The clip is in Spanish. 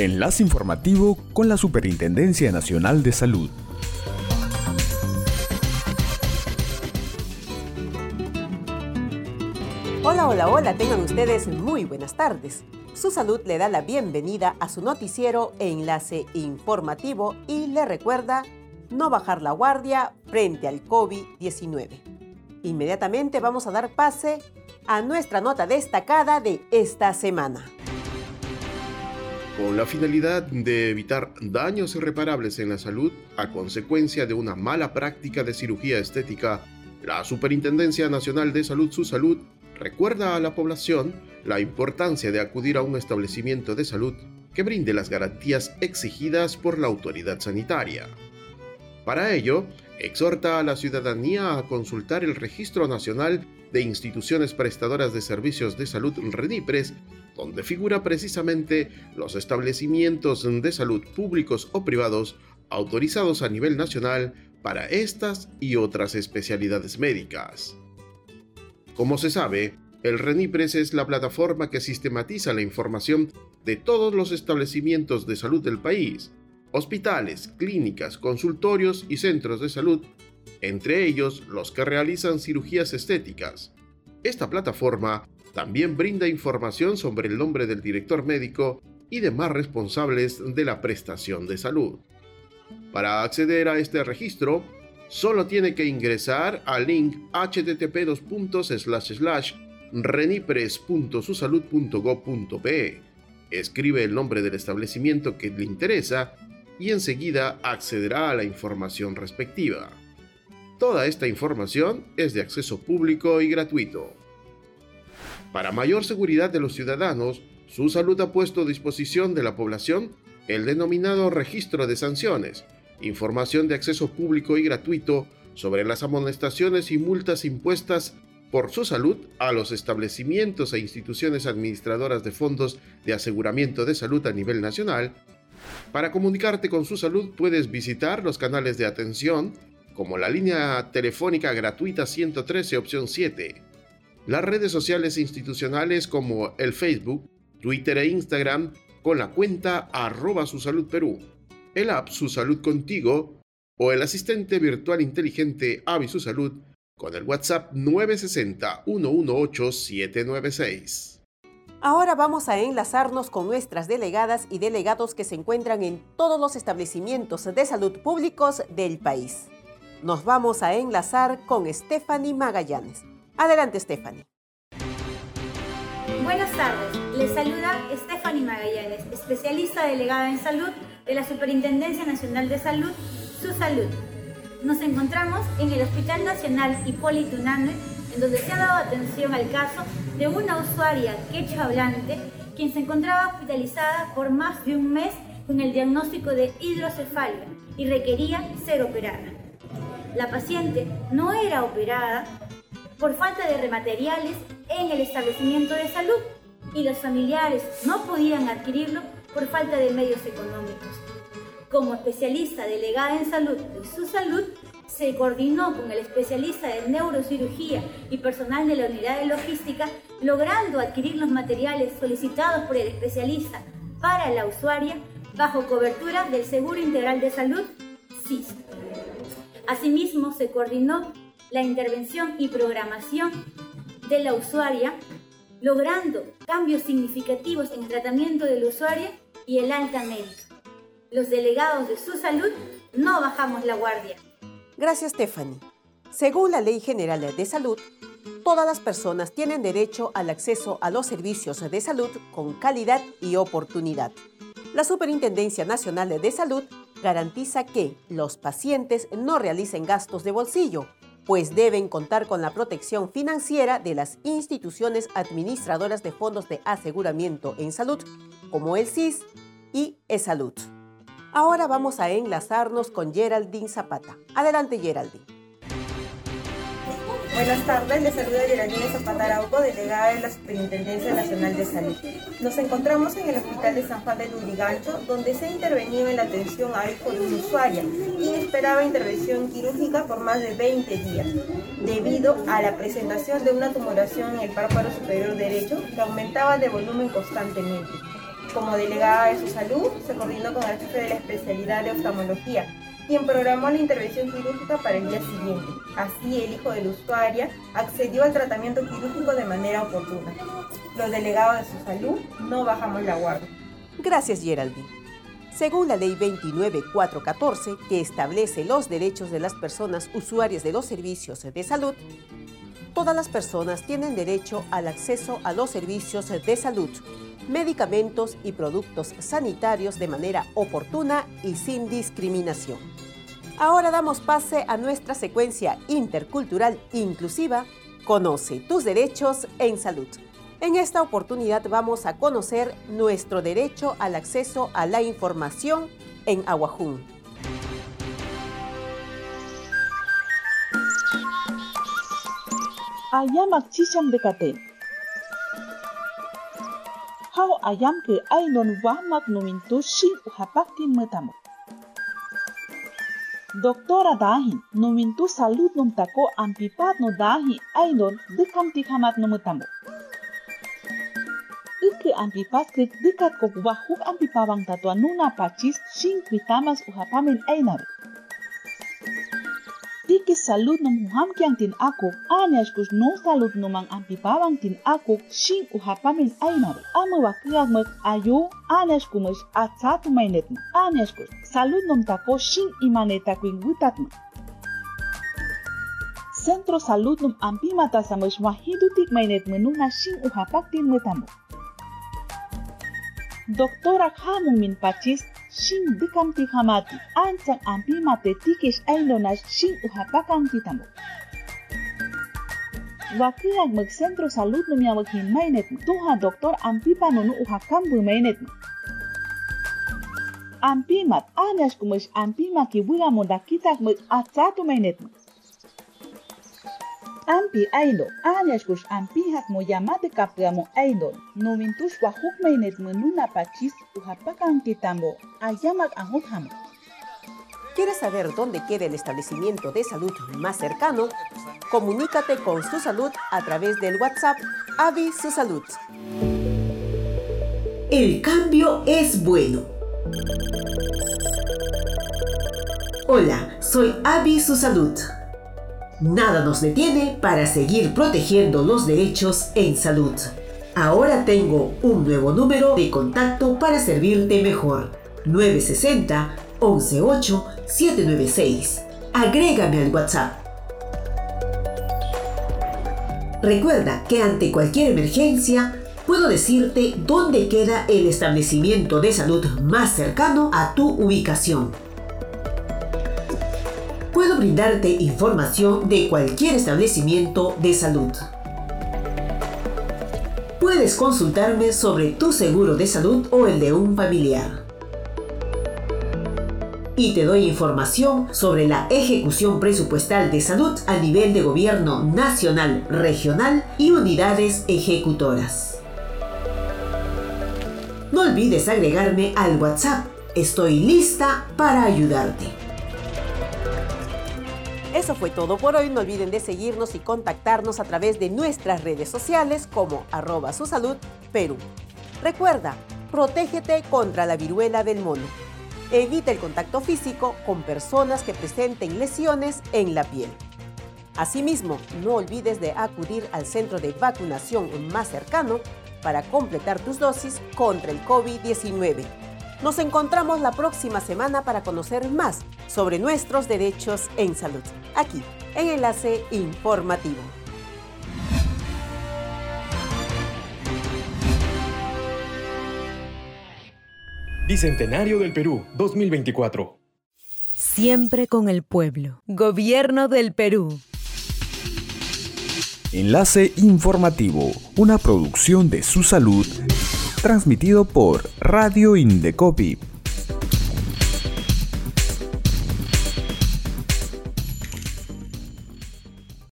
Enlace informativo con la Superintendencia Nacional de Salud. Hola, hola, hola, tengan ustedes muy buenas tardes. Su salud le da la bienvenida a su noticiero e enlace informativo y le recuerda no bajar la guardia frente al COVID-19. Inmediatamente vamos a dar pase a nuestra nota destacada de esta semana. Con la finalidad de evitar daños irreparables en la salud a consecuencia de una mala práctica de cirugía estética, la Superintendencia Nacional de Salud Su Salud recuerda a la población la importancia de acudir a un establecimiento de salud que brinde las garantías exigidas por la autoridad sanitaria. Para ello, exhorta a la ciudadanía a consultar el Registro Nacional de Instituciones Prestadoras de Servicios de Salud RENIPRES, donde figura precisamente los establecimientos de salud públicos o privados autorizados a nivel nacional para estas y otras especialidades médicas. Como se sabe, el RENIPRES es la plataforma que sistematiza la información de todos los establecimientos de salud del país, hospitales, clínicas, consultorios y centros de salud entre ellos los que realizan cirugías estéticas. Esta plataforma también brinda información sobre el nombre del director médico y demás responsables de la prestación de salud. Para acceder a este registro, solo tiene que ingresar al link http renipres.susalud.gov.pe, escribe el nombre del establecimiento que le interesa y enseguida accederá a la información respectiva. Toda esta información es de acceso público y gratuito. Para mayor seguridad de los ciudadanos, su salud ha puesto a disposición de la población el denominado registro de sanciones, información de acceso público y gratuito sobre las amonestaciones y multas impuestas por su salud a los establecimientos e instituciones administradoras de fondos de aseguramiento de salud a nivel nacional. Para comunicarte con su salud puedes visitar los canales de atención como la línea telefónica gratuita 113 opción 7, las redes sociales institucionales como el Facebook, Twitter e Instagram con la cuenta arroba el app Su Salud Contigo o el asistente virtual inteligente Avi Su Salud con el WhatsApp 960-118-796. Ahora vamos a enlazarnos con nuestras delegadas y delegados que se encuentran en todos los establecimientos de salud públicos del país nos vamos a enlazar con Stephanie Magallanes. Adelante, Stephanie. Buenas tardes, les saluda Stephanie Magallanes, especialista delegada en salud de la Superintendencia Nacional de Salud, Su Salud. Nos encontramos en el Hospital Nacional Hipólito Unanue, en donde se ha dado atención al caso de una usuaria quechua hablante quien se encontraba hospitalizada por más de un mes con el diagnóstico de hidrocefalia y requería ser operada. La paciente no era operada por falta de remateriales en el establecimiento de salud y los familiares no podían adquirirlo por falta de medios económicos. Como especialista delegada en salud de su salud, se coordinó con el especialista de neurocirugía y personal de la unidad de logística, logrando adquirir los materiales solicitados por el especialista para la usuaria bajo cobertura del Seguro Integral de Salud, SIS. Asimismo, se coordinó la intervención y programación de la usuaria, logrando cambios significativos en el tratamiento del usuario y el alta médica. Los delegados de su salud no bajamos la guardia. Gracias, Stephanie. Según la Ley General de Salud, todas las personas tienen derecho al acceso a los servicios de salud con calidad y oportunidad. La Superintendencia Nacional de Salud garantiza que los pacientes no realicen gastos de bolsillo, pues deben contar con la protección financiera de las instituciones administradoras de fondos de aseguramiento en salud, como el CIS y eSalud. Ahora vamos a enlazarnos con Geraldine Zapata. Adelante, Geraldine. Buenas tardes, les saluda Geraldine Zapata Arauco, delegada de la Superintendencia Nacional de Salud. Nos encontramos en el Hospital de San Juan de Lurigancho, donde se ha intervenido en la atención a hijo de una usuaria, quien esperaba intervención quirúrgica por más de 20 días, debido a la presentación de una tumoración en el párpado superior derecho que aumentaba de volumen constantemente. Como delegada de su salud, se coordinó con el jefe de la especialidad de oftalmología, quien programó la intervención quirúrgica para el día siguiente. Así, el hijo de la usuaria accedió al tratamiento quirúrgico de manera oportuna. Los delegados de su salud no bajamos la guardia. Gracias, Geraldine. Según la Ley 29414, que establece los derechos de las personas usuarias de los servicios de salud, todas las personas tienen derecho al acceso a los servicios de salud, medicamentos y productos sanitarios de manera oportuna y sin discriminación. Ahora damos pase a nuestra secuencia intercultural inclusiva, Conoce tus derechos en salud. En esta oportunidad vamos a conocer nuestro derecho al acceso a la información en Aguajún. ayam ke. Doktora dahin numintu salut numtako ampipat no dahin aidon dekam tikamat numutamo. Ike ampipat krik dekat kokubah huk ampipawang tatuan nuna pacis sing kritamas uhapamin ainabe iki saludnum huhamkian tin ako aniashkush no saludnuman ampipawan tin ako shin uhapamin aymari ama wakiakmak ayo. Aniashkumash atzatumaynetma aniashkush saludnum tako shin imanetakuinwitatma Centro Saludnum Ampimatasamush wahidutik mainet menuna uhapak uhapaktin metamu. Doktora hamung min pacis shin bikamti hamati ancang ampi mate tikis ainonas shin ti tamu Wakilag mag-sentro salud no miyawag himaynet mo, tuha doktor ampi panono uhakam bumaynet mo. Ampimat, anyas kumis ampi makiwila mo muda mo at sa mainet. mo. Ampi ailo, anyas kus ampi hak mo yamate kapra mo ailo, no mintus wahuk mainet menuna pachis uhapakan kitambo, ayamak angot hamo. ¿Quieres saber dónde queda el establecimiento de salud más cercano? Comunícate con su salud a través del WhatsApp Avi Su Salud. El cambio es bueno. Hola, soy Avi Su Salud. Nada nos detiene para seguir protegiendo los derechos en salud. Ahora tengo un nuevo número de contacto para servirte mejor. 960 118 796. Agrégame al WhatsApp. Recuerda que ante cualquier emergencia puedo decirte dónde queda el establecimiento de salud más cercano a tu ubicación puedo brindarte información de cualquier establecimiento de salud. Puedes consultarme sobre tu seguro de salud o el de un familiar. Y te doy información sobre la ejecución presupuestal de salud a nivel de gobierno nacional, regional y unidades ejecutoras. No olvides agregarme al WhatsApp. Estoy lista para ayudarte. Eso fue todo por hoy. No olviden de seguirnos y contactarnos a través de nuestras redes sociales como arroba su Perú. Recuerda, protégete contra la viruela del mono. Evita el contacto físico con personas que presenten lesiones en la piel. Asimismo, no olvides de acudir al centro de vacunación más cercano para completar tus dosis contra el COVID-19. Nos encontramos la próxima semana para conocer más sobre nuestros derechos en salud, aquí en Enlace Informativo. Bicentenario del Perú 2024. Siempre con el pueblo. Gobierno del Perú. Enlace Informativo, una producción de su salud, transmitido por Radio Indecopi